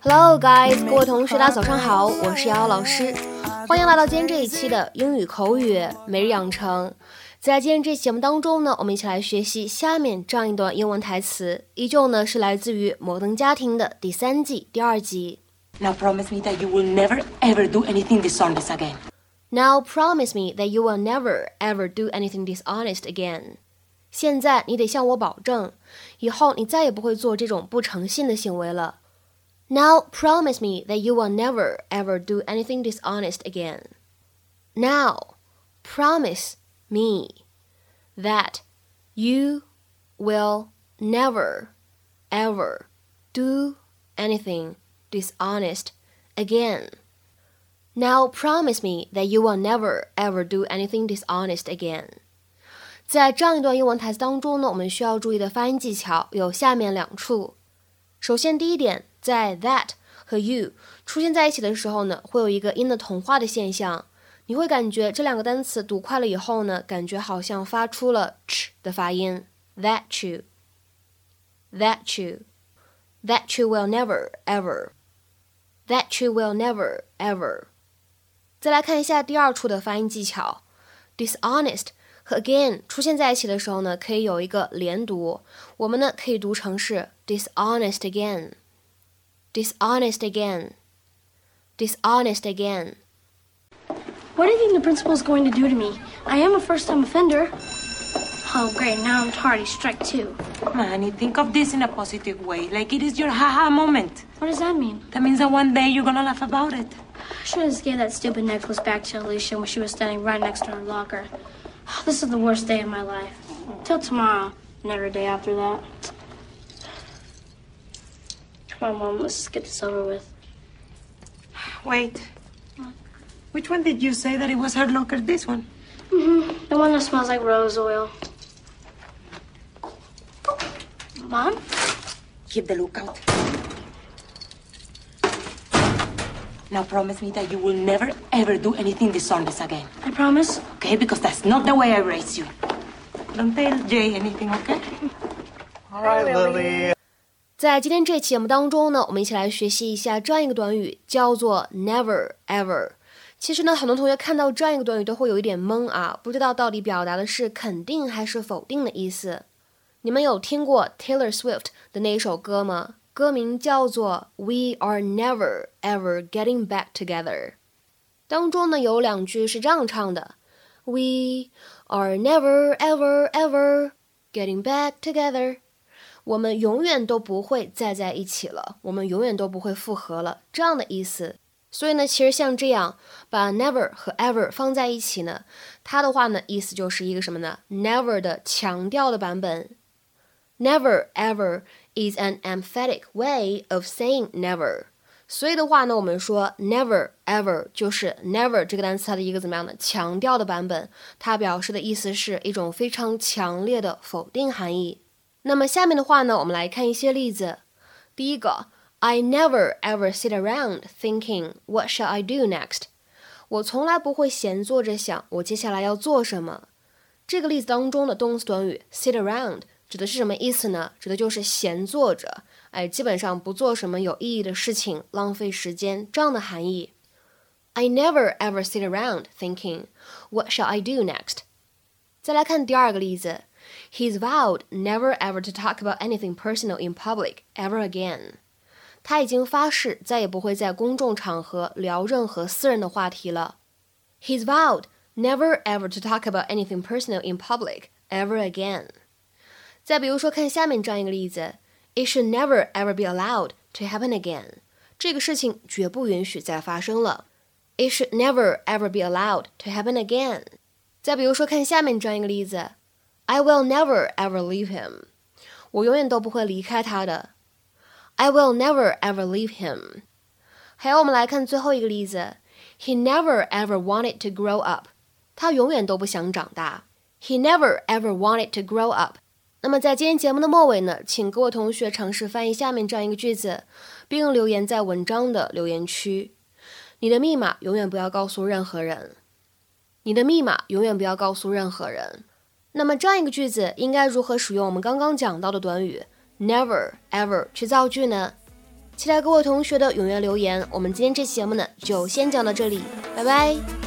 Hello, guys，各位同学，大家早上好，我是瑶瑶老师，欢迎来到今天这一期的英语口语每日养成。在今天这期节目当中呢，我们一起来学习下面这样一段英文台词，依旧呢是来自于《摩登家庭》的第三季第二集。Now promise me that you will never ever do anything dishonest again. Now promise me that you will never ever do anything dishonest again. 现在你得向我保证，以后你再也不会做这种不诚信的行为了。Now promise me that you will never ever do anything dishonest again. Now promise me that you will never ever do anything dishonest again. Now promise me that you will never ever do anything dishonest again. 在这样一段英文台词当中呢，我们需要注意的发音技巧有下面两处。 首先，第一点，在 that 和 you 出现在一起的时候呢，会有一个音的同化的现象。你会感觉这两个单词读快了以后呢，感觉好像发出了 ch 的发音。That you, that you, that you will never ever, that you will never ever。再来看一下第二处的发音技巧，dishonest。和 again 出现在一起的时候呢，可以有一个连读，我们呢可以读成是 dishonest again，dishonest again，dishonest again。What do you think the principal is going to do to me? I am a first-time offender. Oh, great. Now I'm tardy. Strike two. Manny, think of this in a positive way. Like it is your haha moment. What does that mean? That means that one day you're gonna laugh about it. I should have just gave that stupid necklace back to Alicia when she was standing right next to her locker. This is the worst day of my life. Till tomorrow, and every day after that. Come on, Mom, let's get this over with. Wait. Which one did you say that it was her locker? This one? Mm-hmm. The one that smells like rose oil. Mom? Keep the lookout. Now promise me that you will never ever do anything dishonest again. I promise. Okay? Because that's not the way I raised you. Don't tell Jay anything, okay? All right, Lily. 在今天这期节目当中呢，我们一起来学习一下这样一个短语，叫做 never ever。其实呢，很多同学看到这样一个短语都会有一点懵啊，不知道到底表达的是肯定还是否定的意思。你们有听过 Taylor Swift 的那一首歌吗？ 歌名叫做《We Are Never Ever Getting Back Together》，当中呢有两句是这样唱的：We are never ever ever getting back together。我们永远都不会再在一起了，我们永远都不会复合了，这样的意思。所以呢，其实像这样把 never 和 ever 放在一起呢，它的话呢，意思就是一个什么呢？never 的强调的版本，never ever。is an emphatic way of saying never。所以的话呢，我们说 never ever 就是 never 这个单词它的一个怎么样的强调的版本，它表示的意思是一种非常强烈的否定含义。那么下面的话呢，我们来看一些例子。第一个，I never ever sit around thinking what shall I do next。我从来不会闲坐着想我接下来要做什么。这个例子当中的动词短语 sit around。指的是什么意思呢？指的就是闲坐着，哎，基本上不做什么有意义的事情，浪费时间这样的含义。I never ever sit around thinking, what shall I do next? 再来看第二个例子，He's vowed never ever to talk about anything personal in public ever again. 他已经发誓再也不会在公众场合聊任何私人的话题了。He's vowed never ever to talk about anything personal in public ever again. 再比如说，看下面这样一个例子：It should never ever be allowed to happen again。这个事情绝不允许再发生了。It should never ever be allowed to happen again。再比如说，看下面这样一个例子：I will never ever leave him。我永远都不会离开他的。I will never ever leave him。还有，我们来看最后一个例子：He never ever wanted to grow up。他永远都不想长大。He never ever wanted to grow up。 那么在今天节目的末尾呢，请各位同学尝试翻译下面这样一个句子，并留言在文章的留言区。你的密码永远不要告诉任何人。你的密码永远不要告诉任何人。那么这样一个句子应该如何使用我们刚刚讲到的短语 never ever 去造句呢？期待各位同学的踊跃留言。我们今天这期节目呢，就先讲到这里，拜拜。